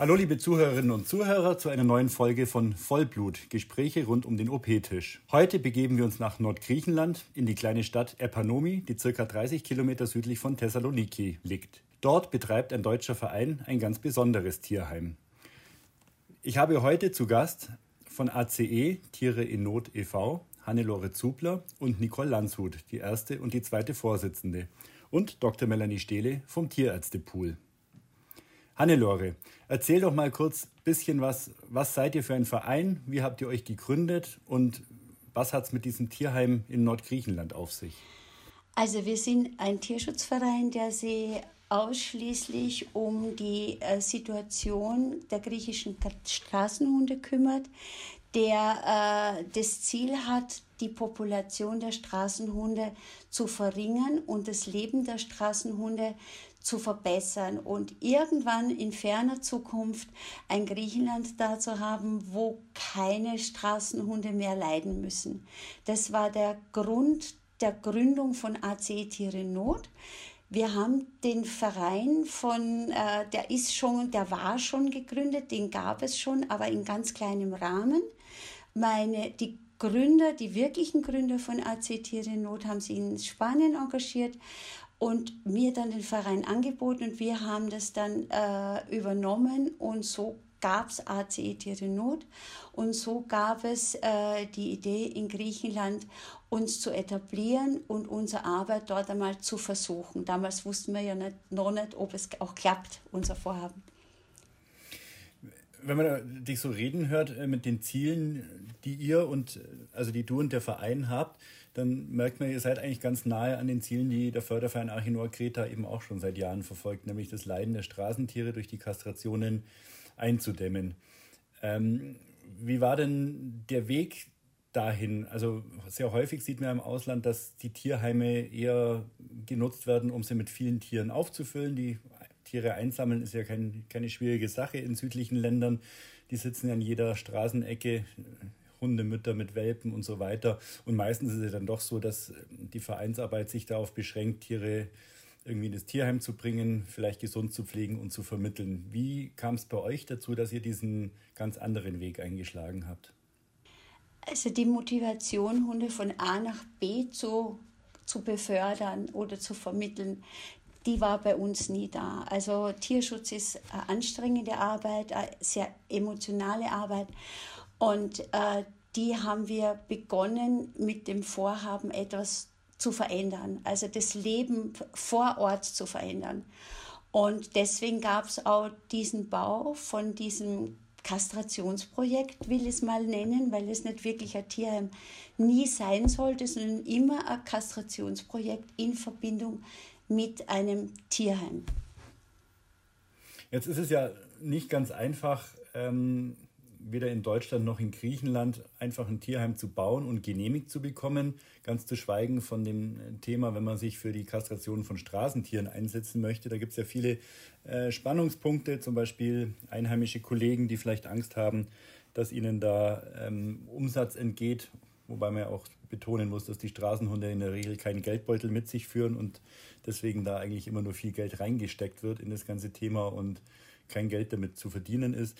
Hallo liebe Zuhörerinnen und Zuhörer zu einer neuen Folge von Vollblut, Gespräche rund um den OP-Tisch. Heute begeben wir uns nach Nordgriechenland in die kleine Stadt Epanomi, die circa 30 Kilometer südlich von Thessaloniki liegt. Dort betreibt ein deutscher Verein ein ganz besonderes Tierheim. Ich habe heute zu Gast von ACE Tiere in Not e.V. Hannelore Zubler und Nicole Landshut, die erste und die zweite Vorsitzende, und Dr. Melanie Stehle vom Tierärztepool. Hannelore, erzähl doch mal kurz ein bisschen was. Was seid ihr für ein Verein? Wie habt ihr euch gegründet? Und was hat es mit diesem Tierheim in Nordgriechenland auf sich? Also wir sind ein Tierschutzverein, der sich ausschließlich um die äh, Situation der griechischen Straßenhunde kümmert, der äh, das Ziel hat, die Population der Straßenhunde zu verringern und das Leben der Straßenhunde zu verbessern und irgendwann in ferner Zukunft ein Griechenland da zu haben, wo keine Straßenhunde mehr leiden müssen. Das war der Grund der Gründung von AC Tiere Not. Wir haben den Verein von, äh, der ist schon, der war schon gegründet, den gab es schon, aber in ganz kleinem Rahmen. Meine, die Gründer, die wirklichen Gründer von AC Tiere Not haben sich in Spanien engagiert und mir dann den Verein angeboten und wir haben das dann äh, übernommen und so gab es ACE Tiere Not und so gab es äh, die Idee in Griechenland uns zu etablieren und unsere Arbeit dort einmal zu versuchen. Damals wussten wir ja nicht, noch nicht, ob es auch klappt, unser Vorhaben. Wenn man dich so reden hört äh, mit den Zielen, die ihr und also die du und der Verein habt, dann merkt man, ihr seid eigentlich ganz nahe an den Zielen, die der Förderverein Archinor Kreta eben auch schon seit Jahren verfolgt, nämlich das Leiden der Straßentiere durch die Kastrationen einzudämmen. Ähm, wie war denn der Weg dahin? Also sehr häufig sieht man im Ausland, dass die Tierheime eher genutzt werden, um sie mit vielen Tieren aufzufüllen. Die Tiere einsammeln ist ja kein, keine schwierige Sache in südlichen Ländern. Die sitzen an jeder Straßenecke, Hundemütter mit Welpen und so weiter. Und meistens ist es dann doch so, dass die Vereinsarbeit sich darauf beschränkt, Tiere irgendwie in das Tierheim zu bringen, vielleicht gesund zu pflegen und zu vermitteln. Wie kam es bei euch dazu, dass ihr diesen ganz anderen Weg eingeschlagen habt? Also die Motivation, Hunde von A nach B zu, zu befördern oder zu vermitteln, die war bei uns nie da. Also Tierschutz ist eine anstrengende Arbeit, eine sehr emotionale Arbeit. Und äh, die haben wir begonnen mit dem Vorhaben, etwas zu verändern, also das Leben vor Ort zu verändern. Und deswegen gab es auch diesen Bau von diesem Kastrationsprojekt, will ich es mal nennen, weil es nicht wirklich ein Tierheim nie sein sollte, sondern immer ein Kastrationsprojekt in Verbindung mit einem Tierheim. Jetzt ist es ja nicht ganz einfach, ähm, weder in Deutschland noch in Griechenland einfach ein Tierheim zu bauen und genehmigt zu bekommen. Ganz zu schweigen von dem Thema, wenn man sich für die Kastration von Straßentieren einsetzen möchte. Da gibt es ja viele äh, Spannungspunkte, zum Beispiel einheimische Kollegen, die vielleicht Angst haben, dass ihnen da ähm, Umsatz entgeht. Wobei man ja auch betonen muss, dass die Straßenhunde in der Regel keinen Geldbeutel mit sich führen und deswegen da eigentlich immer nur viel Geld reingesteckt wird in das ganze Thema und kein Geld damit zu verdienen ist.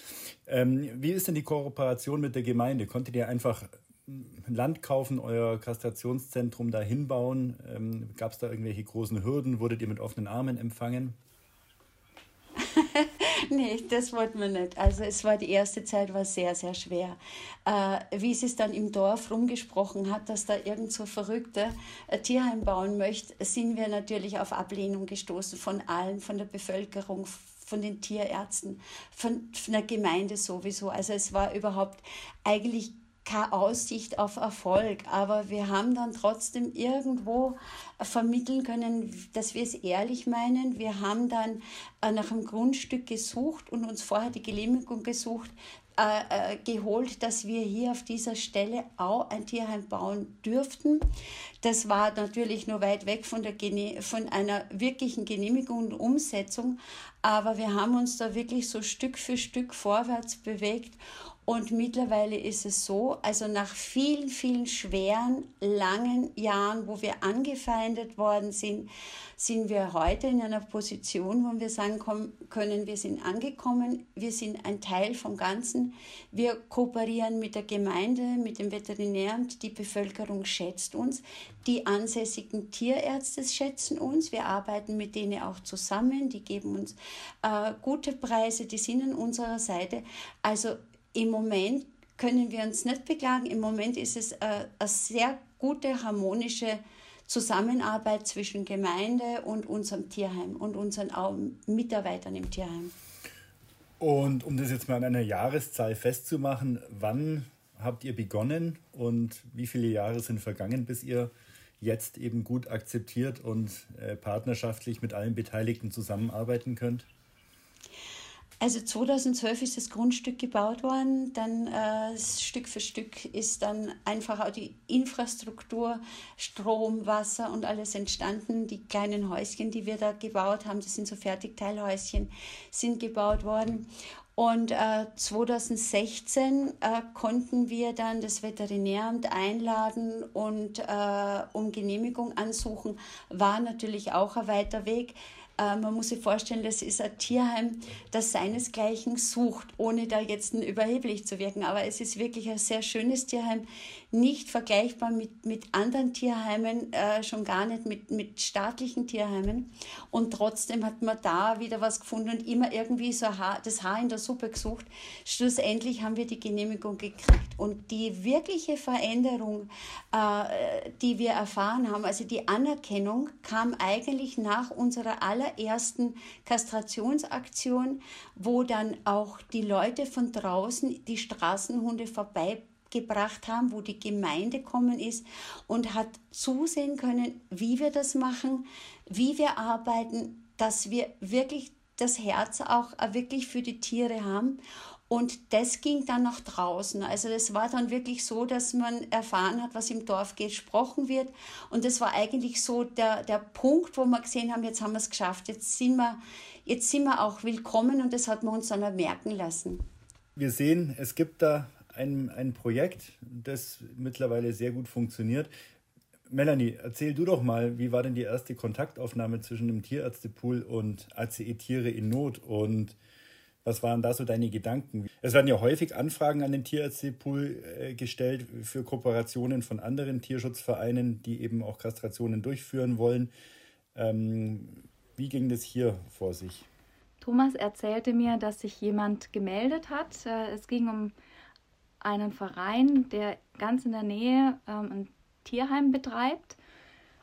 Ähm, wie ist denn die Kooperation mit der Gemeinde? Konntet ihr einfach Land kaufen, euer Kastrationszentrum da hinbauen? Ähm, Gab es da irgendwelche großen Hürden? Wurdet ihr mit offenen Armen empfangen? nee, das wollten wir nicht. Also es war die erste Zeit war sehr, sehr schwer. Äh, wie es dann im Dorf rumgesprochen hat, dass da irgend so Verrückte ein Tierheim bauen möchte, sind wir natürlich auf Ablehnung gestoßen von allen, von der Bevölkerung, von den Tierärzten, von, von der Gemeinde sowieso. Also es war überhaupt eigentlich keine Aussicht auf Erfolg, aber wir haben dann trotzdem irgendwo vermitteln können, dass wir es ehrlich meinen. Wir haben dann äh, nach einem Grundstück gesucht und uns vorher die Genehmigung gesucht, äh, äh, geholt, dass wir hier auf dieser Stelle auch ein Tierheim bauen dürften. Das war natürlich nur weit weg von, der von einer wirklichen Genehmigung und Umsetzung, aber wir haben uns da wirklich so Stück für Stück vorwärts bewegt Und mittlerweile ist es so, also nach vielen, vielen schweren, langen Jahren, wo wir angefeindet worden sind, sind wir heute in einer Position, wo wir sagen können, wir sind angekommen, wir sind ein Teil vom Ganzen, wir kooperieren mit der Gemeinde, mit dem Veterinäramt, die Bevölkerung schätzt uns, die ansässigen Tierärzte schätzen uns, wir arbeiten mit denen auch zusammen, die geben uns äh, gute Preise, die sind an unserer Seite. Also im Moment können wir uns nicht beklagen. Im Moment ist es äh, eine sehr gute, harmonische Zusammenarbeit zwischen Gemeinde und unserem Tierheim und unseren Mitarbeitern im Tierheim. Und um das jetzt mal an einer Jahreszahl festzumachen, wann habt ihr begonnen und wie viele Jahre sind vergangen, bis ihr jetzt eben gut akzeptiert und äh, partnerschaftlich mit allen Beteiligten zusammenarbeiten könnt? Also 2012 ist das Grundstück gebaut worden, dann äh, Stück für Stück ist dann einfach auch die Infrastruktur, Strom, Wasser und alles entstanden. Die kleinen Häuschen, die wir da gebaut haben, das sind so Fertigteilhäuschen, sind gebaut worden. Und äh, 2016 äh, konnten wir dann das Veterinäramt einladen und äh, um Genehmigung ansuchen. War natürlich auch ein weiter Weg. Äh, man muss sich vorstellen, das ist ein Tierheim, das seinesgleichen sucht, ohne da jetzt überheblich zu wirken. Aber es ist wirklich ein sehr schönes Tierheim, nicht vergleichbar mit, mit anderen Tierheimen, äh, schon gar nicht mit, mit staatlichen Tierheimen. Und trotzdem hat man da wieder was gefunden und immer irgendwie so Haar, das Haar in der Suppe gesucht. Schlussendlich haben wir die Genehmigung gekriegt. Und die wirkliche Veränderung, äh, die wir erfahren haben, also die Anerkennung, kam eigentlich nach unserer allerersten Kastrationsaktion, wo dann auch die Leute von draußen die Straßenhunde vorbei gebracht haben, wo die Gemeinde kommen ist und hat zusehen können, wie wir das machen, wie wir arbeiten, dass wir wirklich das Herz auch wirklich für die Tiere haben. Und das ging dann nach draußen. Also das war dann wirklich so, dass man erfahren hat, was im Dorf gesprochen wird. Und das war eigentlich so der, der Punkt, wo wir gesehen haben, jetzt haben wir es geschafft, jetzt sind wir, jetzt sind wir auch willkommen und das hat man uns dann merken lassen. Wir sehen, es gibt da ein, ein Projekt, das mittlerweile sehr gut funktioniert. Melanie, erzähl du doch mal, wie war denn die erste Kontaktaufnahme zwischen dem Tierärztepool und ACE Tiere in Not und was waren da so deine Gedanken? Es werden ja häufig Anfragen an den Tierärztepool äh, gestellt für Kooperationen von anderen Tierschutzvereinen, die eben auch Kastrationen durchführen wollen. Ähm, wie ging das hier vor sich? Thomas erzählte mir, dass sich jemand gemeldet hat. Äh, es ging um einen Verein, der ganz in der Nähe ähm, ein Tierheim betreibt,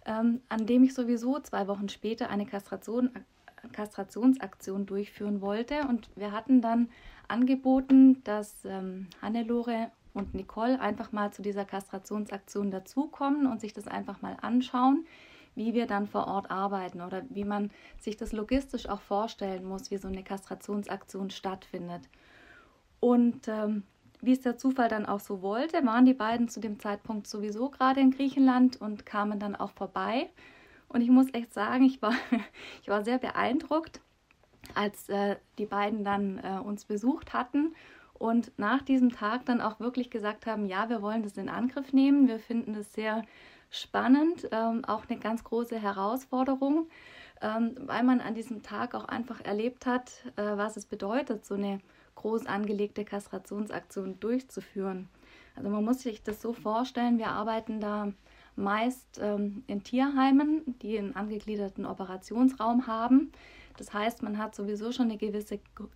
ähm, an dem ich sowieso zwei Wochen später eine Kastration, Kastrationsaktion durchführen wollte. Und wir hatten dann angeboten, dass ähm, Hannelore und Nicole einfach mal zu dieser Kastrationsaktion dazukommen und sich das einfach mal anschauen, wie wir dann vor Ort arbeiten oder wie man sich das logistisch auch vorstellen muss, wie so eine Kastrationsaktion stattfindet. Und ähm, wie es der Zufall dann auch so wollte, waren die beiden zu dem Zeitpunkt sowieso gerade in Griechenland und kamen dann auch vorbei. Und ich muss echt sagen, ich war, ich war sehr beeindruckt, als äh, die beiden dann äh, uns besucht hatten und nach diesem Tag dann auch wirklich gesagt haben, ja, wir wollen das in Angriff nehmen. Wir finden es sehr spannend, ähm, auch eine ganz große Herausforderung, ähm, weil man an diesem Tag auch einfach erlebt hat, äh, was es bedeutet, so eine groß angelegte Kastrationsaktion durchzuführen. Also man muss sich das so vorstellen, wir arbeiten da meist ähm, in Tierheimen, die einen angegliederten Operationsraum haben. Das heißt, man hat sowieso schon eine gewisse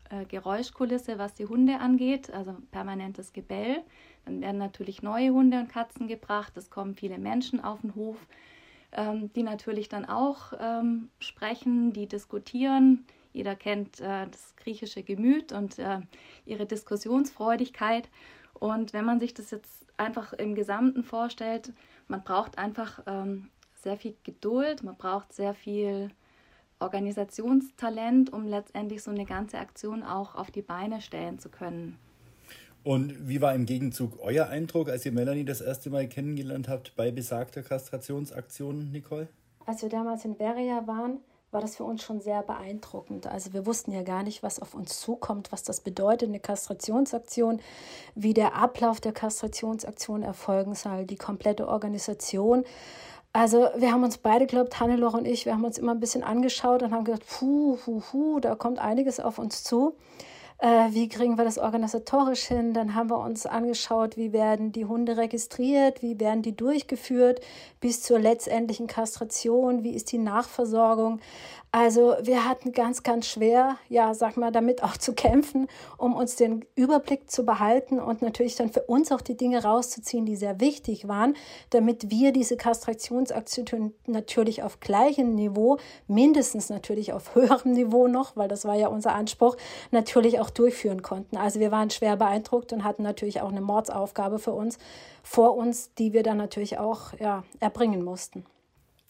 äh, Geräuschkulisse, was die Hunde angeht, also permanentes Gebell. Dann werden natürlich neue Hunde und Katzen gebracht. Es kommen viele Menschen auf den Hof, ähm, die natürlich dann auch ähm, sprechen, die diskutieren, jeder kennt äh, das griechische Gemüt und äh, ihre Diskussionsfreudigkeit. Und wenn man sich das jetzt einfach im Gesamten vorstellt, man braucht einfach ähm, sehr viel Geduld, man braucht sehr viel Organisationstalent, um letztendlich so eine ganze Aktion auch auf die Beine stellen zu können. Und wie war im Gegenzug euer Eindruck, als ihr Melanie das erste Mal kennengelernt habt bei besagter Kastrationsaktion, Nicole? Als wir damals in Beria waren, war das für uns schon sehr beeindruckend. Also wir wussten ja gar nicht, was auf uns zukommt, was das bedeutet, eine Kastrationsaktion, wie der Ablauf der Kastrationsaktion erfolgen soll, die komplette Organisation. Also wir haben uns beide, glaubt Hannelore und ich, wir haben uns immer ein bisschen angeschaut und haben gedacht, puh, puh, puh, da kommt einiges auf uns zu äh, wie kriegen wir das organisatorisch hin. Dann haben wir uns angeschaut, wie werden die Hunde registriert, wie werden die durchgeführt bis zur letztendlichen Kastration, wie ist die Nachversorgung. Also wir hatten ganz, ganz schwer, ja, sag mal, damit auch zu kämpfen, um uns den Überblick zu behalten und natürlich dann für uns auch die Dinge rauszuziehen, die sehr wichtig waren, damit wir diese Kastrationsaktion natürlich auf gleichem Niveau, mindestens natürlich auf höherem Niveau noch, weil das war ja unser Anspruch, natürlich auch durchführen konnten. Also wir waren schwer beeindruckt und hatten natürlich auch eine Mordsaufgabe für uns vor uns, die wir dann natürlich auch ja, erbringen mussten.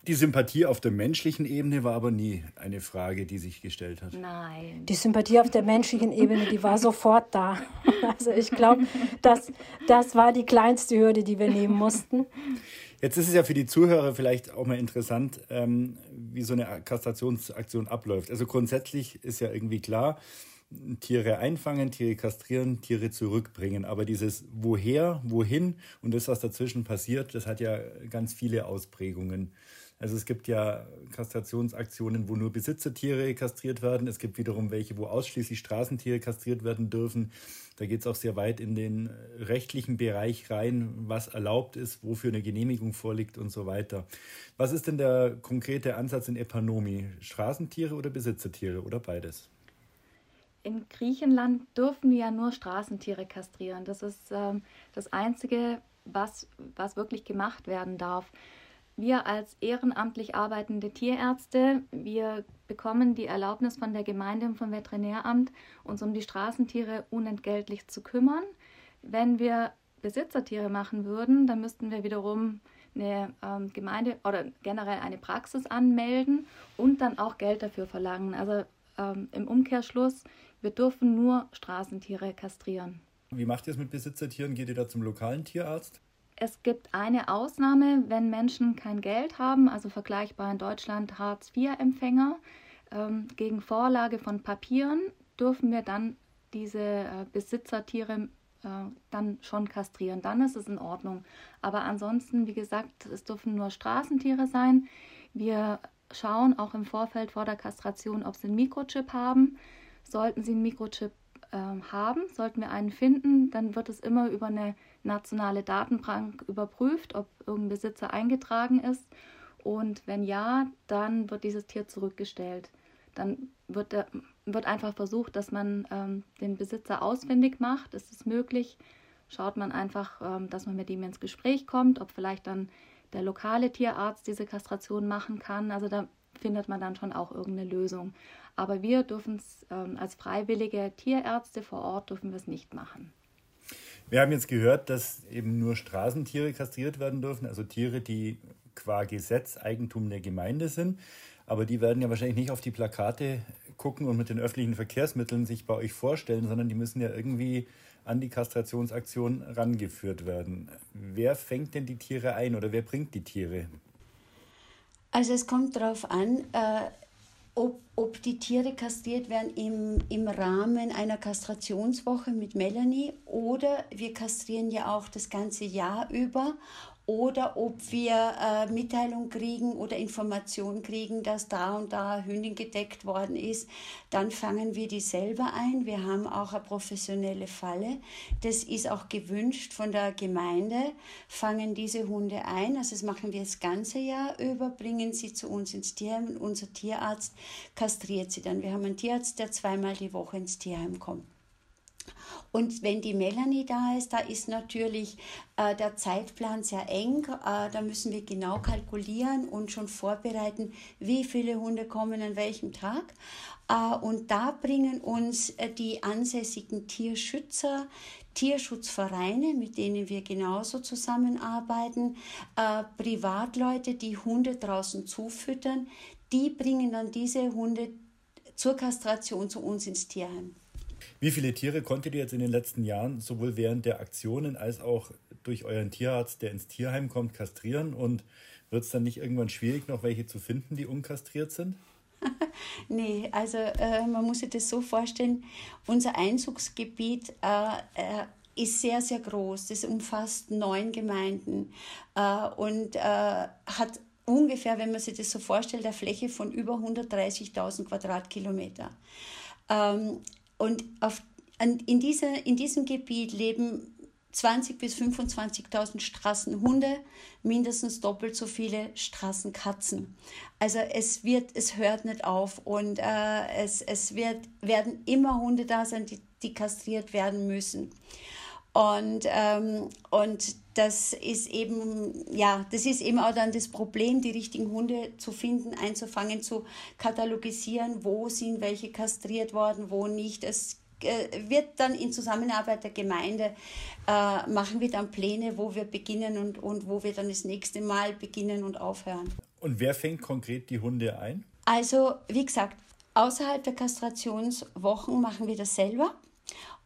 Die Sympathie auf der menschlichen Ebene war aber nie eine Frage, die sich gestellt hat. Nein. Die Sympathie auf der menschlichen Ebene, die war sofort da. Also ich glaube, das, das war die kleinste Hürde, die wir nehmen mussten. Jetzt ist es ja für die Zuhörer vielleicht auch mal interessant, ähm, wie so eine Kastrationsaktion abläuft. Also grundsätzlich ist ja irgendwie klar, Tiere einfangen, Tiere kastrieren, Tiere zurückbringen. Aber dieses Woher, wohin und das, was dazwischen passiert, das hat ja ganz viele Ausprägungen. Also es gibt ja Kastrationsaktionen, wo nur Besitzertiere kastriert werden. Es gibt wiederum welche, wo ausschließlich Straßentiere kastriert werden dürfen. Da geht es auch sehr weit in den rechtlichen Bereich rein, was erlaubt ist, wofür eine Genehmigung vorliegt und so weiter. Was ist denn der konkrete Ansatz in Epanomi? Straßentiere oder Besitzertiere oder beides? In Griechenland dürfen wir ja nur Straßentiere kastrieren. Das ist ähm, das Einzige, was, was wirklich gemacht werden darf. Wir als ehrenamtlich arbeitende Tierärzte, wir bekommen die Erlaubnis von der Gemeinde und vom Veterinäramt, uns um die Straßentiere unentgeltlich zu kümmern. Wenn wir Besitzertiere machen würden, dann müssten wir wiederum eine ähm, Gemeinde oder generell eine Praxis anmelden und dann auch Geld dafür verlangen. Also ähm, im Umkehrschluss, wir dürfen nur Straßentiere kastrieren. Wie macht ihr es mit Besitzertieren? Geht ihr da zum lokalen Tierarzt? Es gibt eine Ausnahme, wenn Menschen kein Geld haben, also vergleichbar in Deutschland Hartz-IV-Empfänger. Ähm, gegen Vorlage von Papieren dürfen wir dann diese äh, Besitzertiere äh, dann schon kastrieren. Dann ist es in Ordnung. Aber ansonsten, wie gesagt, es dürfen nur Straßentiere sein. Wir schauen auch im Vorfeld vor der Kastration, ob sie einen Mikrochip haben. Sollten sie einen Mikrochip äh, haben, sollten wir einen finden, dann wird es immer über eine nationale Datenbank überprüft, ob irgendein Besitzer eingetragen ist. Und wenn ja, dann wird dieses Tier zurückgestellt. Dann wird, der, wird einfach versucht, dass man ähm, den Besitzer ausfindig macht. Ist es möglich? Schaut man einfach, ähm, dass man mit ihm ins Gespräch kommt, ob vielleicht dann der lokale Tierarzt diese Kastration machen kann. Also da findet man dann schon auch irgendeine Lösung. Aber wir dürfen es ähm, als freiwillige Tierärzte vor Ort dürfen wir es nicht machen. Wir haben jetzt gehört, dass eben nur Straßentiere kastriert werden dürfen, also Tiere, die qua Gesetz Eigentum der Gemeinde sind. Aber die werden ja wahrscheinlich nicht auf die Plakate gucken und mit den öffentlichen Verkehrsmitteln sich bei euch vorstellen, sondern die müssen ja irgendwie an die Kastrationsaktion rangeführt werden. Wer fängt denn die Tiere ein oder wer bringt die Tiere? Also es kommt darauf an, äh, ob, ob die Tiere kastriert werden im, im Rahmen einer Kastrationswoche mit Melanie oder wir kastrieren ja auch das ganze Jahr über oder ob wir äh, Mitteilung kriegen oder Information kriegen, dass da und da Hündin gedeckt worden ist, dann fangen wir die selber ein. Wir haben auch eine professionelle Falle. Das ist auch gewünscht von der Gemeinde, fangen diese Hunde ein. Also das machen wir das ganze Jahr über, bringen sie zu uns ins Tierheim und unser Tierarzt kastriert sie dann. Wir haben einen Tierarzt, der zweimal die Woche ins Tierheim kommt. Und wenn die Melanie da ist, da ist natürlich äh, der Zeitplan sehr eng. Äh, da müssen wir genau kalkulieren und schon vorbereiten, wie viele Hunde kommen an welchem Tag. Äh, und da bringen uns äh, die ansässigen Tierschützer, Tierschutzvereine, mit denen wir genauso zusammenarbeiten, äh, Privatleute, die Hunde draußen zufüttern, die bringen dann diese Hunde zur Kastration zu uns ins Tierheim. Wie viele Tiere konntet ihr jetzt in den letzten Jahren sowohl während der Aktionen als auch durch euren Tierarzt, der ins Tierheim kommt, kastrieren? Und wird es dann nicht irgendwann schwierig, noch welche zu finden, die unkastriert sind? nee, also äh, man muss sich das so vorstellen, unser Einzugsgebiet äh, äh, ist sehr, sehr groß. Das umfasst neun Gemeinden äh, und äh, hat ungefähr, wenn man sich das so vorstellt, eine Fläche von über 130.000 Quadratkilometer. Ähm, und auf, in, dieser, in diesem Gebiet leben 20.000 bis 25.000 Straßenhunde, mindestens doppelt so viele Straßenkatzen. Also es wird, es hört nicht auf und äh, es, es wird, werden immer Hunde da sein, die, die kastriert werden müssen. Und, ähm, und das ist eben, ja, das ist eben auch dann das Problem, die richtigen Hunde zu finden, einzufangen, zu katalogisieren, wo sind welche kastriert worden, wo nicht. Es äh, wird dann in Zusammenarbeit der Gemeinde, äh, machen wir dann Pläne, wo wir beginnen und, und wo wir dann das nächste Mal beginnen und aufhören. Und wer fängt konkret die Hunde ein? Also, wie gesagt, außerhalb der Kastrationswochen machen wir das selber.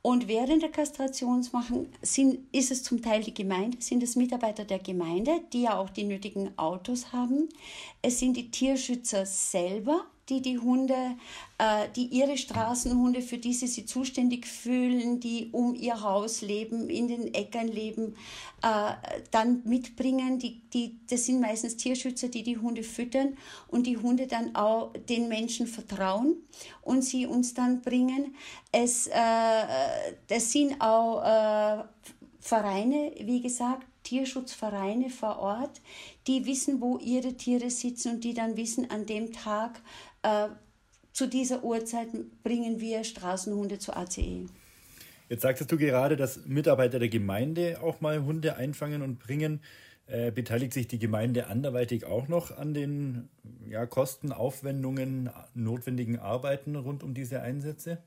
Und während der Kastrationsmachen sind, ist es zum Teil die Gemeinde, sind es Mitarbeiter der Gemeinde, die ja auch die nötigen Autos haben. Es sind die Tierschützer selber, die die Hunde, äh, die ihre Straßenhunde, für die sie sich zuständig fühlen, die um ihr Haus leben, in den Äckern leben, äh, dann mitbringen. Die, die, das sind meistens Tierschützer, die die Hunde füttern und die Hunde dann auch den Menschen vertrauen und sie uns dann bringen. Es, äh, das sind auch äh, Vereine, wie gesagt, Tierschutzvereine vor Ort, die wissen, wo ihre Tiere sitzen und die dann wissen, an dem Tag äh, zu dieser Uhrzeit bringen wir Straßenhunde zur ACE. Jetzt sagtest du gerade, dass Mitarbeiter der Gemeinde auch mal Hunde einfangen und bringen. Äh, beteiligt sich die Gemeinde anderweitig auch noch an den ja, Kosten, Aufwendungen, notwendigen Arbeiten rund um diese Einsätze?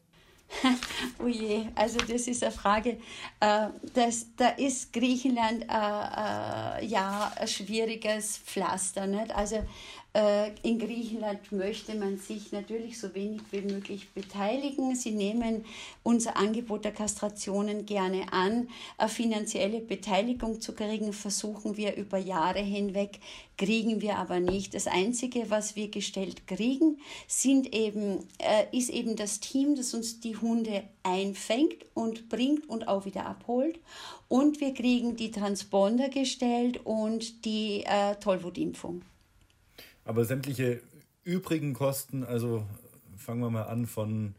oh je, also das ist eine Frage. Äh, das, da ist Griechenland äh, äh, ja ein schwieriges Pflaster. Nicht? Also in Griechenland möchte man sich natürlich so wenig wie möglich beteiligen. Sie nehmen unser Angebot der Kastrationen gerne an. Eine finanzielle Beteiligung zu kriegen, versuchen wir über Jahre hinweg, kriegen wir aber nicht. Das Einzige, was wir gestellt kriegen, sind eben, äh, ist eben das Team, das uns die Hunde einfängt und bringt und auch wieder abholt. Und wir kriegen die Transponder gestellt und die äh, Tollwutimpfung. Aber sämtliche übrigen Kosten, also fangen wir mal an von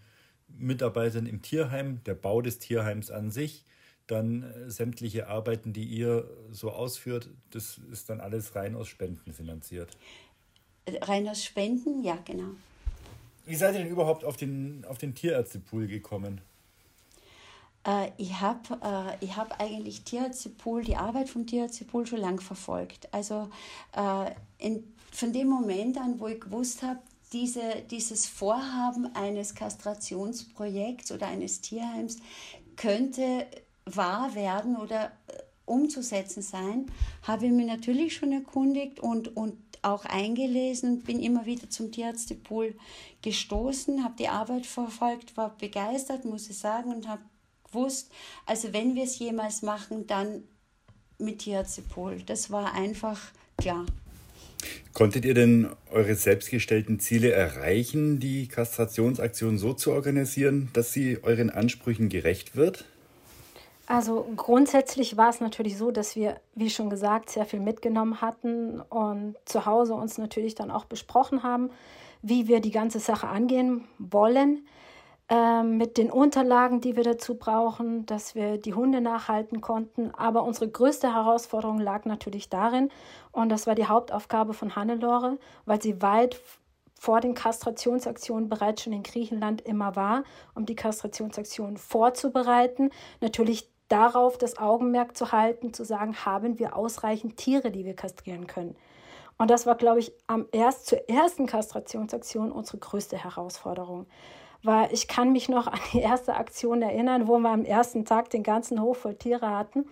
Mitarbeitern im Tierheim, der Bau des Tierheims an sich, dann äh, sämtliche Arbeiten, die ihr so ausführt, das ist dann alles rein aus Spenden finanziert. Rein aus Spenden, ja, genau. Wie seid ihr denn überhaupt auf den, auf den Tierärztepool gekommen? Äh, ich habe äh, hab eigentlich Tierärztepool, die Arbeit vom Tierärztepool schon lange verfolgt. Also äh, in von dem Moment an, wo ich gewusst habe, diese, dieses Vorhaben eines Kastrationsprojekts oder eines Tierheims könnte wahr werden oder äh, umzusetzen sein, habe ich mich natürlich schon erkundigt und, und auch eingelesen bin immer wieder zum Tierärztepool gestoßen, habe die Arbeit verfolgt, war begeistert, muss ich sagen, und habe gewusst, also wenn wir es jemals machen, dann mit Tierärztepool. Das war einfach klar. Konntet ihr denn eure selbstgestellten Ziele erreichen, die Kastrationsaktion so zu organisieren, dass sie euren Ansprüchen gerecht wird? Also grundsätzlich war es natürlich so, dass wir, wie schon gesagt, sehr viel mitgenommen hatten und zu Hause uns natürlich dann auch besprochen haben, wie wir die ganze Sache angehen wollen. Ähm, mit den Unterlagen, die wir dazu brauchen, dass wir die Hunde nachhalten konnten. Aber unsere größte Herausforderung lag natürlich darin, und das war die Hauptaufgabe von Hannelore, weil sie weit vor den Kastrationsaktionen bereits schon in Griechenland immer war, um die Kastrationsaktionen vorzubereiten. Natürlich darauf das Augenmerk zu halten, zu sagen, haben wir ausreichend Tiere, die wir kastrieren können. Und das war, glaube ich, am erst zur ersten Kastrationsaktion unsere größte Herausforderung weil ich kann mich noch an die erste Aktion erinnern, wo wir am ersten Tag den ganzen Hof voll Tiere hatten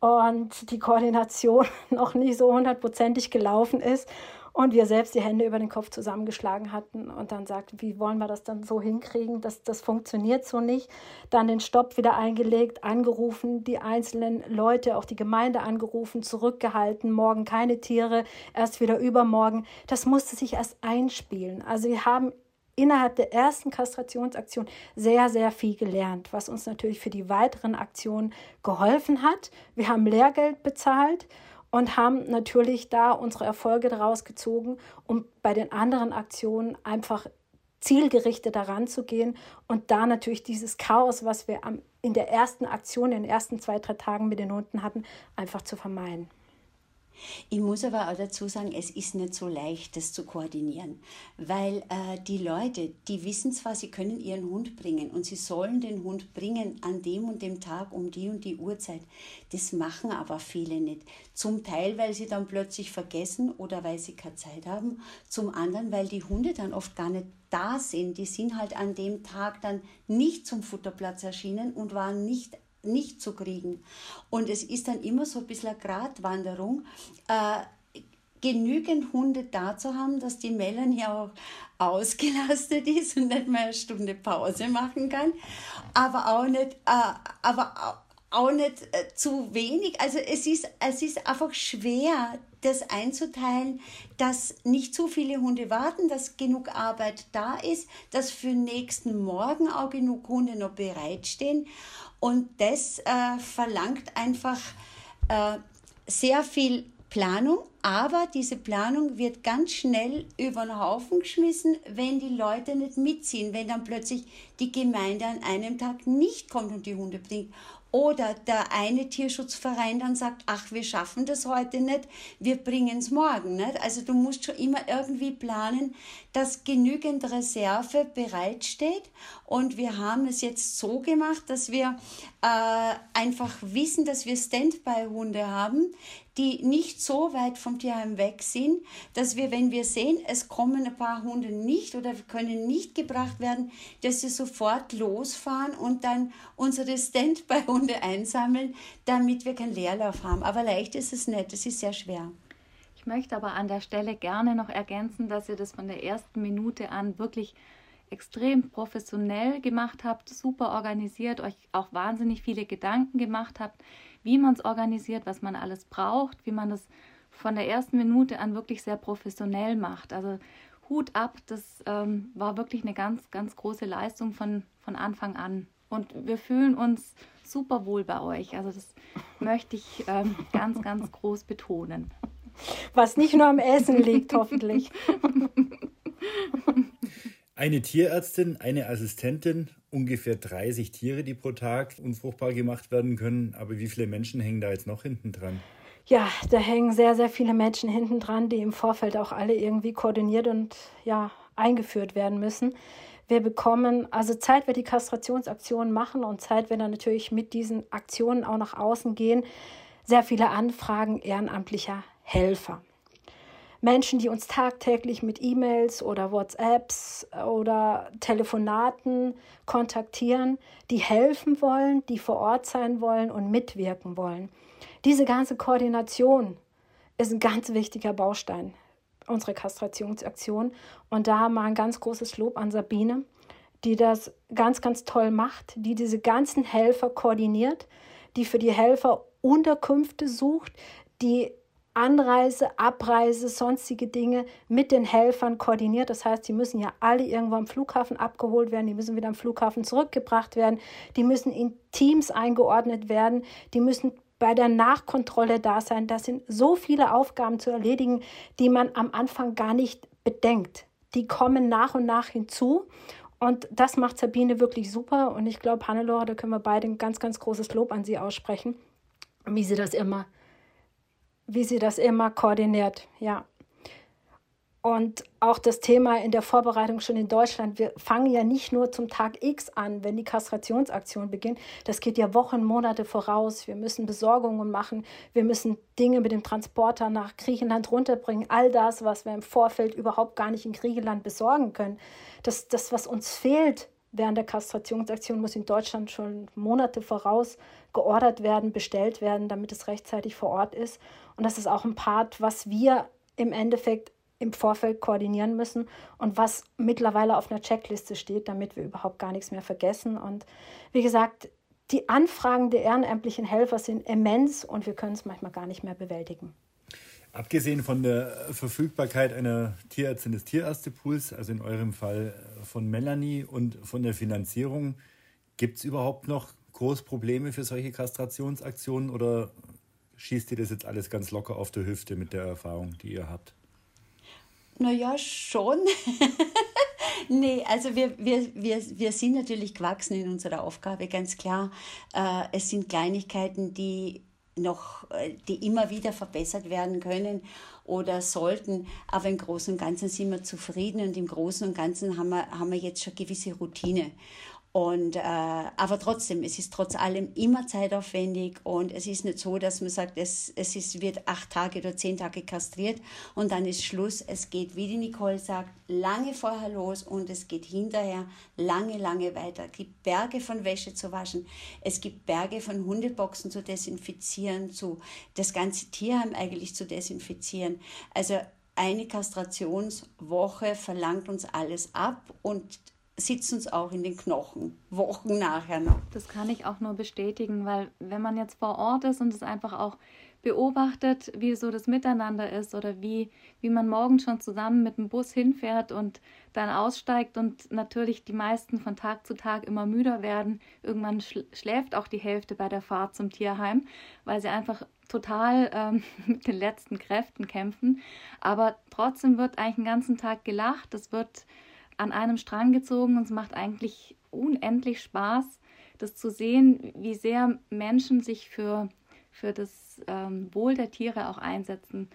und die Koordination noch nicht so hundertprozentig gelaufen ist. und wir selbst die Hände über den Kopf zusammengeschlagen hatten und dann sagten, wie wollen wir das dann so hinkriegen, das, das funktioniert so nicht. Dann den Stopp wieder eingelegt, angerufen, die einzelnen Leute, auch die Gemeinde angerufen, zurückgehalten, morgen keine Tiere, erst wieder übermorgen. Das musste sich erst einspielen. Also wir haben innerhalb der ersten Kastrationsaktion sehr, sehr viel gelernt, was uns natürlich für die weiteren Aktionen geholfen hat. Wir haben Lehrgeld bezahlt und haben natürlich da unsere Erfolge daraus gezogen, um bei den anderen Aktionen einfach zielgerichtet daran zu gehen und da natürlich dieses Chaos, was wir in der ersten Aktion, in den ersten zwei, drei Tagen mit den Hunden hatten, einfach zu vermeiden. Ich muss aber auch dazu sagen, es ist nicht so leicht, das zu koordinieren, weil äh, die Leute, die wissen zwar, sie können ihren Hund bringen und sie sollen den Hund bringen an dem und dem Tag um die und die Uhrzeit. Das machen aber viele nicht. Zum Teil, weil sie dann plötzlich vergessen oder weil sie keine Zeit haben. Zum anderen, weil die Hunde dann oft gar nicht da sind. Die sind halt an dem Tag dann nicht zum Futterplatz erschienen und waren nicht nicht zu kriegen. Und es ist dann immer so ein bisschen eine Gratwanderung. Äh, genügend Hunde da zu haben, dass die Melanie auch ausgelastet ist und nicht mal eine Stunde Pause machen kann, aber auch nicht, äh, aber auch nicht äh, zu wenig. Also es ist, es ist einfach schwer, das einzuteilen, dass nicht zu viele Hunde warten, dass genug Arbeit da ist, dass für nächsten Morgen auch genug Hunde noch bereitstehen. Und das äh, verlangt einfach äh, sehr viel Planung, aber diese Planung wird ganz schnell über den Haufen geschmissen, wenn die Leute nicht mitziehen, wenn dann plötzlich die Gemeinde an einem Tag nicht kommt und die Hunde bringt oder der eine Tierschutzverein dann sagt, ach, wir schaffen das heute nicht, wir bringen es morgen. Nicht? Also du musst schon immer irgendwie planen, dass genügend Reserve bereitsteht. Und wir haben es jetzt so gemacht, dass wir äh, einfach wissen, dass wir Standby-Hunde haben, die nicht so weit vom Tierheim weg sind, dass wir, wenn wir sehen, es kommen ein paar Hunde nicht oder können nicht gebracht werden, dass sie sofort losfahren und dann unsere Standby-Hunde einsammeln, damit wir keinen Leerlauf haben. Aber leicht ist es nicht, es ist sehr schwer. Ich möchte aber an der Stelle gerne noch ergänzen, dass ihr das von der ersten Minute an wirklich extrem professionell gemacht habt, super organisiert, euch auch wahnsinnig viele Gedanken gemacht habt, wie man es organisiert, was man alles braucht, wie man das von der ersten Minute an wirklich sehr professionell macht. Also Hut ab, das ähm, war wirklich eine ganz, ganz große Leistung von, von Anfang an. Und wir fühlen uns super wohl bei euch. Also das möchte ich ähm, ganz, ganz groß betonen. Was nicht nur am Essen liegt, hoffentlich. Eine Tierärztin, eine Assistentin, ungefähr 30 Tiere, die pro Tag unfruchtbar gemacht werden können. Aber wie viele Menschen hängen da jetzt noch hinten dran? Ja, da hängen sehr, sehr viele Menschen hinten dran, die im Vorfeld auch alle irgendwie koordiniert und ja, eingeführt werden müssen. Wir bekommen, also Zeit wir die Kastrationsaktionen machen und Zeit wir dann natürlich mit diesen Aktionen auch nach außen gehen, sehr viele Anfragen ehrenamtlicher Helfer. Menschen, die uns tagtäglich mit E-Mails oder WhatsApps oder Telefonaten kontaktieren, die helfen wollen, die vor Ort sein wollen und mitwirken wollen. Diese ganze Koordination ist ein ganz wichtiger Baustein unserer Kastrationsaktion. Und da mal ein ganz großes Lob an Sabine, die das ganz, ganz toll macht, die diese ganzen Helfer koordiniert, die für die Helfer Unterkünfte sucht, die Anreise, Abreise, sonstige Dinge mit den Helfern koordiniert. Das heißt, die müssen ja alle irgendwo am Flughafen abgeholt werden, die müssen wieder am Flughafen zurückgebracht werden, die müssen in Teams eingeordnet werden, die müssen bei der Nachkontrolle da sein. Das sind so viele Aufgaben zu erledigen, die man am Anfang gar nicht bedenkt. Die kommen nach und nach hinzu. Und das macht Sabine wirklich super. Und ich glaube, Hannelore, da können wir beide ein ganz, ganz großes Lob an sie aussprechen, wie sie das immer wie sie das immer koordiniert, ja. Und auch das Thema in der Vorbereitung schon in Deutschland. Wir fangen ja nicht nur zum Tag X an, wenn die Kastrationsaktion beginnt. Das geht ja Wochen, Monate voraus. Wir müssen Besorgungen machen. Wir müssen Dinge mit dem Transporter nach Griechenland runterbringen. All das, was wir im Vorfeld überhaupt gar nicht in Griechenland besorgen können. Das, das was uns fehlt während der Kastrationsaktion, muss in Deutschland schon Monate voraus geordert werden, bestellt werden, damit es rechtzeitig vor Ort ist. Und das ist auch ein Part, was wir im Endeffekt im Vorfeld koordinieren müssen und was mittlerweile auf einer Checkliste steht, damit wir überhaupt gar nichts mehr vergessen. Und wie gesagt, die Anfragen der ehrenamtlichen Helfer sind immens und wir können es manchmal gar nicht mehr bewältigen. Abgesehen von der Verfügbarkeit einer Tierärztin des Tierärztepools, also in eurem Fall von Melanie und von der Finanzierung, gibt es überhaupt noch Großprobleme für solche Kastrationsaktionen oder schießt ihr das jetzt alles ganz locker auf der Hüfte mit der Erfahrung, die ihr habt? Naja, schon. nee, also wir, wir, wir, wir sind natürlich gewachsen in unserer Aufgabe, ganz klar. Äh, es sind Kleinigkeiten, die noch, äh, die immer wieder verbessert werden können oder sollten. Aber im Großen und Ganzen sind wir zufrieden und im Großen und Ganzen haben wir, haben wir jetzt schon gewisse Routine. Und, äh, aber trotzdem, es ist trotz allem immer zeitaufwendig und es ist nicht so, dass man sagt, es, es ist, wird acht Tage oder zehn Tage kastriert und dann ist Schluss. Es geht, wie die Nicole sagt, lange vorher los und es geht hinterher lange, lange weiter. Es gibt Berge von Wäsche zu waschen, es gibt Berge von Hundeboxen zu desinfizieren, zu das ganze Tierheim eigentlich zu desinfizieren. Also eine Kastrationswoche verlangt uns alles ab und sitzt uns auch in den Knochen, Wochen nachher noch. Das kann ich auch nur bestätigen, weil wenn man jetzt vor Ort ist und es einfach auch beobachtet, wie so das Miteinander ist oder wie, wie man morgen schon zusammen mit dem Bus hinfährt und dann aussteigt und natürlich die meisten von Tag zu Tag immer müder werden. Irgendwann schläft auch die Hälfte bei der Fahrt zum Tierheim, weil sie einfach total ähm, mit den letzten Kräften kämpfen. Aber trotzdem wird eigentlich den ganzen Tag gelacht. Es wird an einem Strang gezogen und es macht eigentlich unendlich Spaß, das zu sehen, wie sehr Menschen sich für, für das ähm, Wohl der Tiere auch einsetzen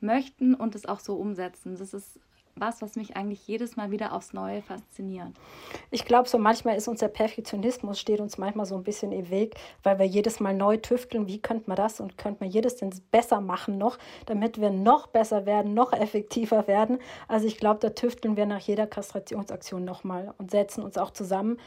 möchten und es auch so umsetzen. Das ist was, was mich eigentlich jedes Mal wieder aufs Neue fasziniert. Ich glaube, so manchmal ist unser Perfektionismus, steht uns manchmal so ein bisschen im Weg, weil wir jedes Mal neu tüfteln, wie könnte man das und könnte man jedes denn besser machen noch, damit wir noch besser werden, noch effektiver werden. Also ich glaube, da tüfteln wir nach jeder Kastrationsaktion nochmal und setzen uns auch zusammen.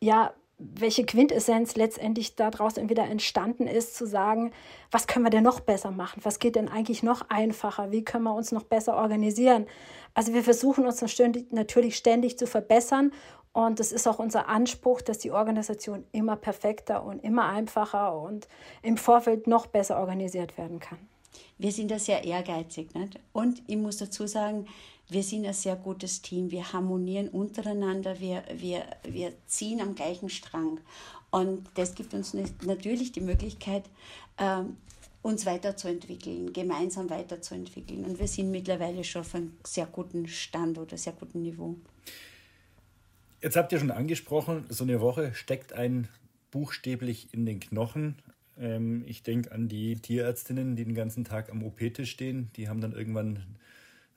Ja, welche Quintessenz letztendlich daraus wieder entstanden ist, zu sagen, was können wir denn noch besser machen? Was geht denn eigentlich noch einfacher? Wie können wir uns noch besser organisieren? Also wir versuchen uns natürlich ständig zu verbessern und es ist auch unser Anspruch, dass die Organisation immer perfekter und immer einfacher und im Vorfeld noch besser organisiert werden kann. Wir sind da sehr ehrgeizig. Nicht? Und ich muss dazu sagen, wir sind ein sehr gutes Team. Wir harmonieren untereinander, wir, wir, wir ziehen am gleichen Strang. Und das gibt uns natürlich die Möglichkeit, ähm, uns weiterzuentwickeln, gemeinsam weiterzuentwickeln. Und wir sind mittlerweile schon auf einem sehr guten Stand oder sehr guten Niveau. Jetzt habt ihr schon angesprochen, so eine Woche steckt ein buchstäblich in den Knochen. Ähm, ich denke an die Tierärztinnen, die den ganzen Tag am OP-Tisch stehen. Die haben dann irgendwann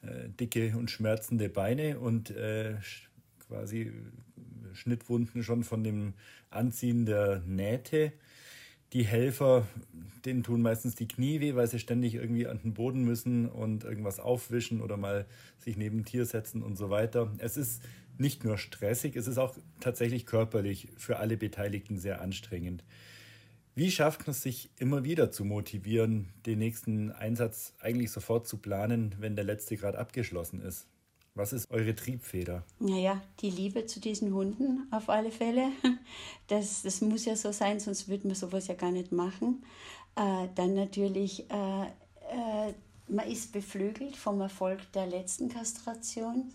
äh, dicke und schmerzende Beine und äh, quasi Schnittwunden schon von dem Anziehen der Nähte. Die Helfer, denen tun meistens die Knie weh, weil sie ständig irgendwie an den Boden müssen und irgendwas aufwischen oder mal sich neben ein Tier setzen und so weiter. Es ist nicht nur stressig, es ist auch tatsächlich körperlich für alle Beteiligten sehr anstrengend. Wie schafft man es sich immer wieder zu motivieren, den nächsten Einsatz eigentlich sofort zu planen, wenn der letzte gerade abgeschlossen ist? Was ist eure Triebfeder? Naja, die Liebe zu diesen Hunden auf alle Fälle. Das, das muss ja so sein, sonst würde man sowas ja gar nicht machen. Äh, dann natürlich, äh, äh, man ist beflügelt vom Erfolg der letzten Kastrationswoche.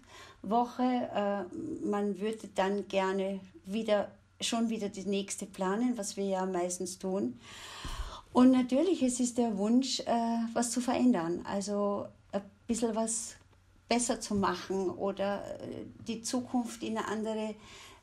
Äh, man würde dann gerne wieder schon wieder die nächste planen, was wir ja meistens tun. Und natürlich es ist der Wunsch, äh, was zu verändern, also ein bisschen was besser zu machen oder äh, die Zukunft in eine andere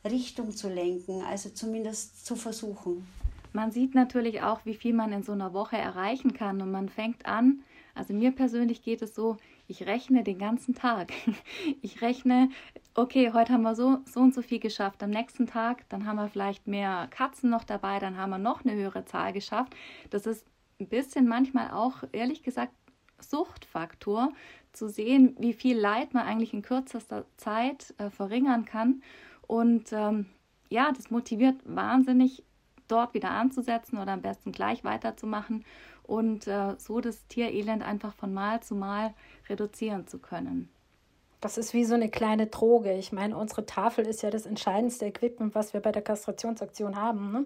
Richtung zu lenken, also zumindest zu versuchen. Man sieht natürlich auch, wie viel man in so einer Woche erreichen kann und man fängt an, also mir persönlich geht es so, ich rechne den ganzen Tag. Ich rechne, okay, heute haben wir so, so und so viel geschafft. Am nächsten Tag, dann haben wir vielleicht mehr Katzen noch dabei, dann haben wir noch eine höhere Zahl geschafft. Das ist ein bisschen manchmal auch, ehrlich gesagt, Suchtfaktor, zu sehen, wie viel Leid man eigentlich in kürzester Zeit äh, verringern kann. Und ähm, ja, das motiviert wahnsinnig, dort wieder anzusetzen oder am besten gleich weiterzumachen und äh, so das Tierelend einfach von Mal zu Mal reduzieren zu können. Das ist wie so eine kleine Droge. Ich meine, unsere Tafel ist ja das entscheidendste Equipment, was wir bei der Kastrationsaktion haben. Ne?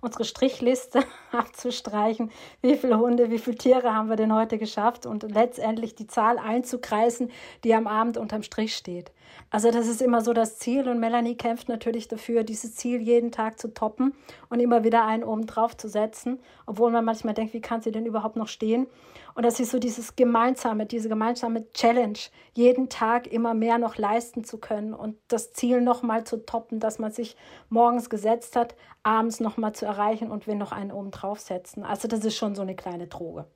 Unsere Strichliste abzustreichen, wie viele Hunde, wie viele Tiere haben wir denn heute geschafft und letztendlich die Zahl einzukreisen, die am Abend unterm Strich steht. Also das ist immer so das Ziel und Melanie kämpft natürlich dafür, dieses Ziel jeden Tag zu toppen und immer wieder einen oben drauf zu setzen, obwohl man manchmal denkt, wie kann sie denn überhaupt noch stehen? Und das ist so dieses gemeinsame, diese gemeinsame Challenge, jeden Tag immer mehr noch leisten zu können und das Ziel nochmal zu toppen, dass man sich morgens gesetzt hat, abends nochmal zu erreichen und wir noch einen oben draufsetzen. Also das ist schon so eine kleine Droge.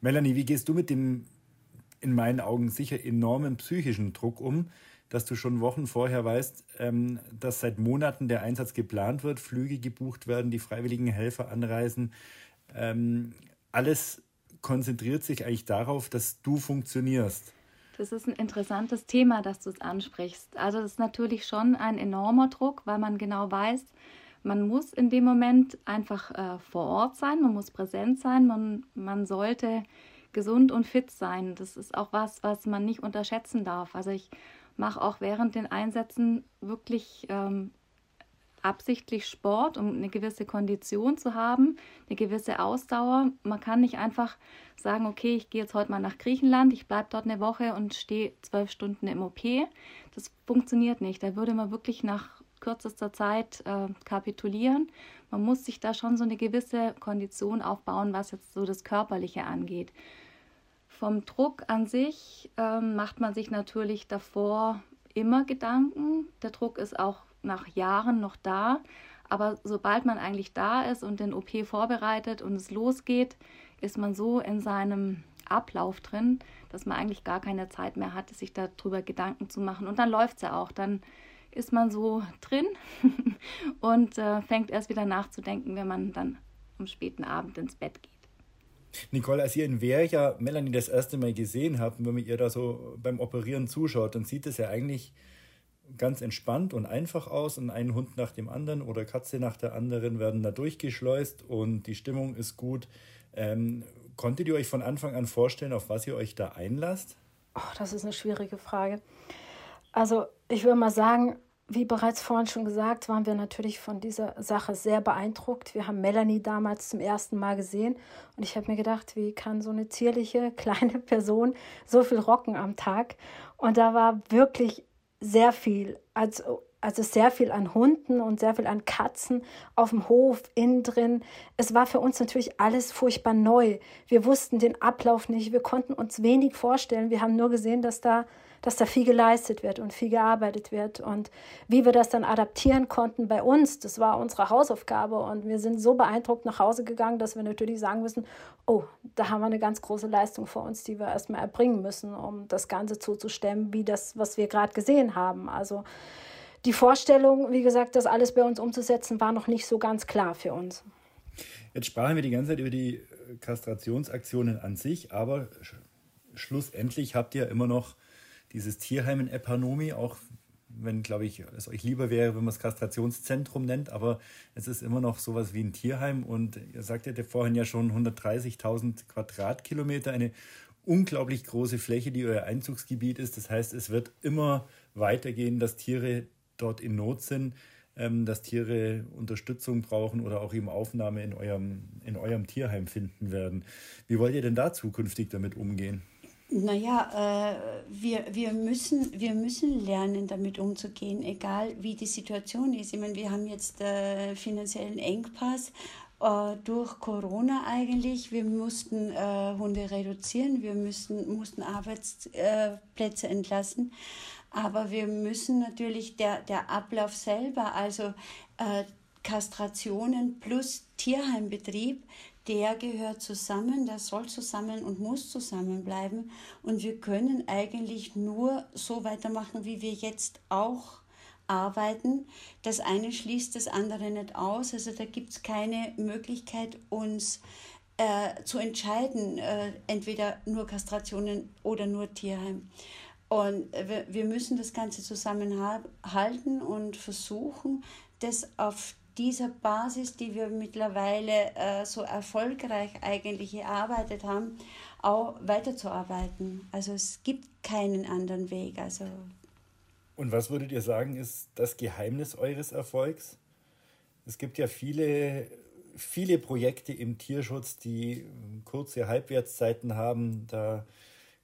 Melanie, wie gehst du mit dem in meinen Augen sicher enormen psychischen Druck um, dass du schon Wochen vorher weißt, ähm, dass seit Monaten der Einsatz geplant wird, Flüge gebucht werden, die freiwilligen Helfer anreisen. Ähm, alles konzentriert sich eigentlich darauf, dass du funktionierst. Das ist ein interessantes Thema, dass du es ansprichst. Also das ist natürlich schon ein enormer Druck, weil man genau weiß, man muss in dem Moment einfach äh, vor Ort sein, man muss präsent sein, man, man sollte gesund und fit sein. Das ist auch was, was man nicht unterschätzen darf. Also ich mache auch während den Einsätzen wirklich ähm, absichtlich Sport, um eine gewisse Kondition zu haben, eine gewisse Ausdauer. Man kann nicht einfach sagen, okay, ich gehe jetzt heute mal nach Griechenland, ich bleibe dort eine Woche und stehe zwölf Stunden im OP. Das funktioniert nicht. Da würde man wirklich nach kürzester Zeit äh, kapitulieren. Man muss sich da schon so eine gewisse Kondition aufbauen, was jetzt so das Körperliche angeht. Vom Druck an sich äh, macht man sich natürlich davor immer Gedanken. Der Druck ist auch nach Jahren noch da. Aber sobald man eigentlich da ist und den OP vorbereitet und es losgeht, ist man so in seinem Ablauf drin, dass man eigentlich gar keine Zeit mehr hat, sich darüber Gedanken zu machen. Und dann läuft es ja auch. Dann ist man so drin und äh, fängt erst wieder nachzudenken, wenn man dann am späten Abend ins Bett geht. Nicole, als ihr in Wehr ja Melanie das erste Mal gesehen habt, wenn man ihr da so beim Operieren zuschaut, dann sieht es ja eigentlich ganz entspannt und einfach aus und ein Hund nach dem anderen oder Katze nach der anderen werden da durchgeschleust und die Stimmung ist gut. Ähm, konntet ihr euch von Anfang an vorstellen, auf was ihr euch da einlasst? Oh, das ist eine schwierige Frage. Also ich würde mal sagen, wie bereits vorhin schon gesagt, waren wir natürlich von dieser Sache sehr beeindruckt. Wir haben Melanie damals zum ersten Mal gesehen und ich habe mir gedacht, wie kann so eine zierliche kleine Person so viel rocken am Tag? Und da war wirklich sehr viel, also, also sehr viel an Hunden und sehr viel an Katzen auf dem Hof, innen drin. Es war für uns natürlich alles furchtbar neu. Wir wussten den Ablauf nicht, wir konnten uns wenig vorstellen. Wir haben nur gesehen, dass da dass da viel geleistet wird und viel gearbeitet wird. Und wie wir das dann adaptieren konnten bei uns, das war unsere Hausaufgabe. Und wir sind so beeindruckt nach Hause gegangen, dass wir natürlich sagen müssen, oh, da haben wir eine ganz große Leistung vor uns, die wir erstmal erbringen müssen, um das Ganze zuzustemmen, wie das, was wir gerade gesehen haben. Also die Vorstellung, wie gesagt, das alles bei uns umzusetzen, war noch nicht so ganz klar für uns. Jetzt sprachen wir die ganze Zeit über die Kastrationsaktionen an sich, aber schlussendlich habt ihr immer noch dieses Tierheim in Epanomi, auch wenn, glaube ich, es euch lieber wäre, wenn man es Kastrationszentrum nennt, aber es ist immer noch sowas wie ein Tierheim und ihr sagtet ja vorhin ja schon 130.000 Quadratkilometer, eine unglaublich große Fläche, die euer Einzugsgebiet ist. Das heißt, es wird immer weitergehen, dass Tiere dort in Not sind, ähm, dass Tiere Unterstützung brauchen oder auch eben Aufnahme in eurem, in eurem Tierheim finden werden. Wie wollt ihr denn da zukünftig damit umgehen? Naja, äh, wir, wir, müssen, wir müssen lernen, damit umzugehen, egal wie die Situation ist. Ich meine, wir haben jetzt äh, finanziellen Engpass äh, durch Corona eigentlich. Wir mussten äh, Hunde reduzieren, wir müssen, mussten Arbeitsplätze entlassen. Aber wir müssen natürlich der, der Ablauf selber, also äh, Kastrationen plus Tierheimbetrieb, der gehört zusammen, der soll zusammen und muss zusammenbleiben. Und wir können eigentlich nur so weitermachen, wie wir jetzt auch arbeiten. Das eine schließt das andere nicht aus. Also da gibt es keine Möglichkeit, uns äh, zu entscheiden, äh, entweder nur Kastrationen oder nur Tierheim. Und wir müssen das Ganze zusammenhalten und versuchen, das auf dieser Basis, die wir mittlerweile äh, so erfolgreich eigentlich erarbeitet haben, auch weiterzuarbeiten. Also es gibt keinen anderen Weg. Also Und was würdet ihr sagen, ist das Geheimnis eures Erfolgs? Es gibt ja viele, viele Projekte im Tierschutz, die kurze Halbwertszeiten haben. Da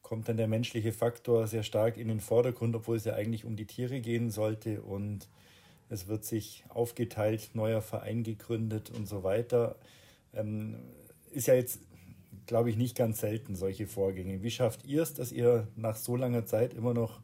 kommt dann der menschliche Faktor sehr stark in den Vordergrund, obwohl es ja eigentlich um die Tiere gehen sollte. Und es wird sich aufgeteilt, neuer Verein gegründet und so weiter. Ähm, ist ja jetzt glaube ich, nicht ganz selten solche Vorgänge. Wie schafft ihr es, dass ihr nach so langer Zeit immer noch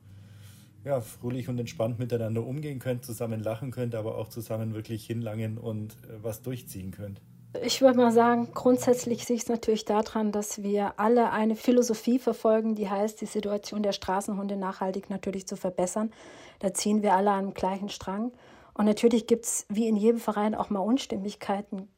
ja, fröhlich und entspannt miteinander umgehen könnt, zusammen lachen könnt, aber auch zusammen wirklich hinlangen und äh, was durchziehen könnt? Ich würde mal sagen, grundsätzlich sehe ich es natürlich daran, dass wir alle eine Philosophie verfolgen, die heißt, die Situation der Straßenhunde nachhaltig natürlich zu verbessern. Da ziehen wir alle an dem gleichen Strang. Und natürlich gibt es wie in jedem Verein auch mal Unstimmigkeiten,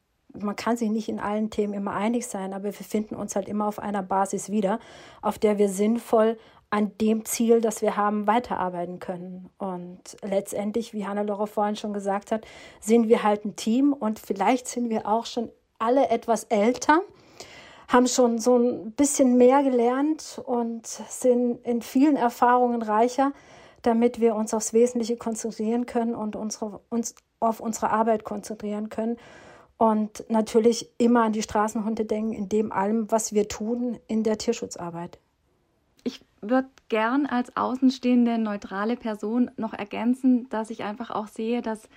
man kann sich nicht in allen Themen immer einig sein, aber wir finden uns halt immer auf einer Basis wieder, auf der wir sinnvoll an dem Ziel, das wir haben, weiterarbeiten können. Und letztendlich, wie Hannelore vorhin schon gesagt hat, sind wir halt ein Team und vielleicht sind wir auch schon alle etwas älter, haben schon so ein bisschen mehr gelernt und sind in vielen Erfahrungen reicher, damit wir uns aufs Wesentliche konzentrieren können und unsere, uns auf unsere Arbeit konzentrieren können und natürlich immer an die Straßenhunde denken, in dem allem, was wir tun in der Tierschutzarbeit. Würde gern als außenstehende neutrale Person noch ergänzen, dass ich einfach auch sehe, dass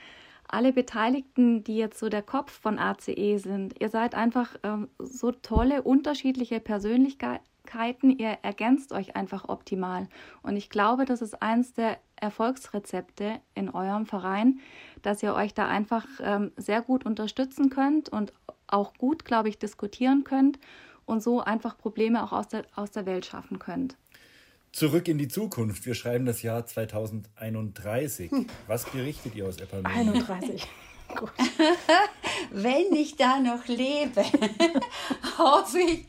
alle Beteiligten, die jetzt so der Kopf von ACE sind, ihr seid einfach ähm, so tolle, unterschiedliche Persönlichkeiten, ihr ergänzt euch einfach optimal. Und ich glaube, das ist eines der Erfolgsrezepte in eurem Verein, dass ihr euch da einfach ähm, sehr gut unterstützen könnt und auch gut, glaube ich, diskutieren könnt und so einfach Probleme auch aus der, aus der Welt schaffen könnt. Zurück in die Zukunft. Wir schreiben das Jahr 2031. Hm. Was berichtet ihr aus Epernay? 31. Gut. Wenn ich da noch lebe, hoffe ich,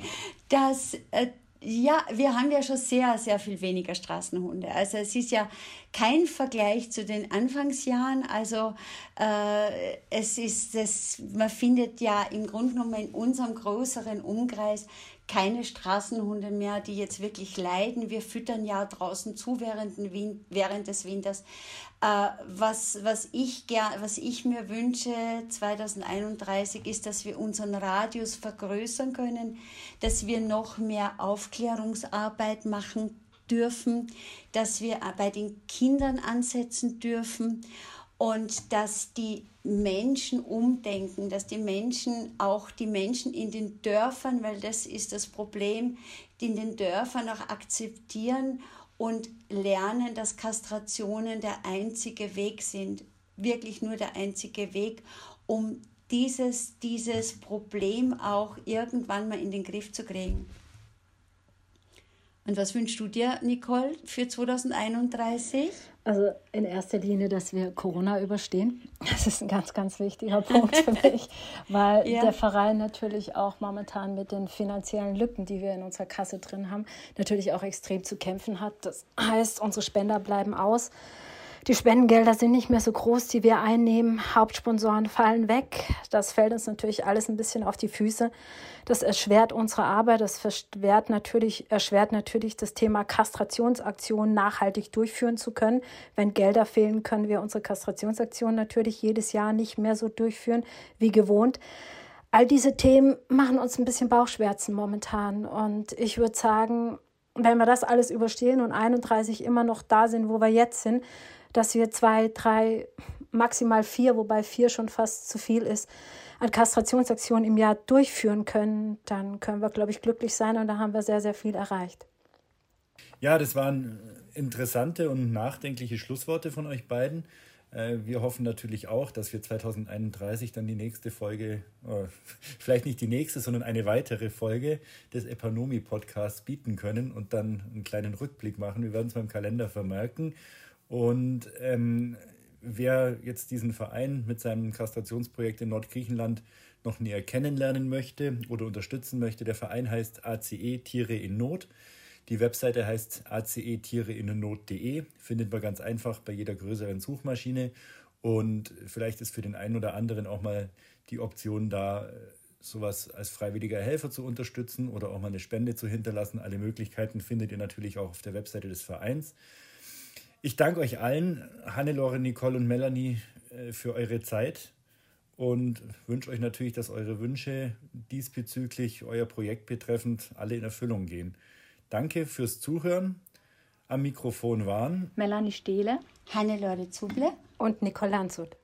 dass äh, ja, wir haben ja schon sehr, sehr viel weniger Straßenhunde. Also es ist ja kein Vergleich zu den Anfangsjahren. Also äh, es ist das, man findet ja im Grunde genommen in unserem größeren Umkreis keine Straßenhunde mehr, die jetzt wirklich leiden. Wir füttern ja draußen zu während, während des Winters. Äh, was, was, ich ger was ich mir wünsche 2031 ist, dass wir unseren Radius vergrößern können, dass wir noch mehr Aufklärungsarbeit machen dürfen, dass wir bei den Kindern ansetzen dürfen und dass die Menschen umdenken, dass die Menschen, auch die Menschen in den Dörfern, weil das ist das Problem, die in den Dörfern auch akzeptieren und lernen, dass Kastrationen der einzige Weg sind, wirklich nur der einzige Weg, um dieses, dieses Problem auch irgendwann mal in den Griff zu kriegen. Und was wünschst du dir, Nicole, für 2031? Also in erster Linie, dass wir Corona überstehen. Das ist ein ganz, ganz wichtiger Punkt für mich, weil ja. der Verein natürlich auch momentan mit den finanziellen Lücken, die wir in unserer Kasse drin haben, natürlich auch extrem zu kämpfen hat. Das heißt, unsere Spender bleiben aus. Die Spendengelder sind nicht mehr so groß, die wir einnehmen. Hauptsponsoren fallen weg. Das fällt uns natürlich alles ein bisschen auf die Füße. Das erschwert unsere Arbeit. Das erschwert natürlich, erschwert natürlich das Thema Kastrationsaktionen nachhaltig durchführen zu können. Wenn Gelder fehlen, können wir unsere Kastrationsaktionen natürlich jedes Jahr nicht mehr so durchführen wie gewohnt. All diese Themen machen uns ein bisschen Bauchschmerzen momentan. Und ich würde sagen, wenn wir das alles überstehen und 31 immer noch da sind, wo wir jetzt sind, dass wir zwei, drei, maximal vier, wobei vier schon fast zu viel ist, an Kastrationsaktionen im Jahr durchführen können, dann können wir, glaube ich, glücklich sein und da haben wir sehr, sehr viel erreicht. Ja, das waren interessante und nachdenkliche Schlussworte von euch beiden. Äh, wir hoffen natürlich auch, dass wir 2031 dann die nächste Folge, äh, vielleicht nicht die nächste, sondern eine weitere Folge des Epanomi Podcasts bieten können und dann einen kleinen Rückblick machen. Wir werden es beim Kalender vermerken. Und ähm, wer jetzt diesen Verein mit seinem Kastrationsprojekt in Nordgriechenland noch näher kennenlernen möchte oder unterstützen möchte, der Verein heißt ACE Tiere in Not. Die Webseite heißt ace-tiere-in-not.de, findet man ganz einfach bei jeder größeren Suchmaschine. Und vielleicht ist für den einen oder anderen auch mal die Option da, sowas als freiwilliger Helfer zu unterstützen oder auch mal eine Spende zu hinterlassen. Alle Möglichkeiten findet ihr natürlich auch auf der Webseite des Vereins. Ich danke euch allen, Hannelore, Nicole und Melanie, äh, für eure Zeit und wünsche euch natürlich, dass eure Wünsche diesbezüglich euer Projekt betreffend alle in Erfüllung gehen. Danke fürs Zuhören. Am Mikrofon waren Melanie Stehle, Hannelore Zuble und Nicole Landshut.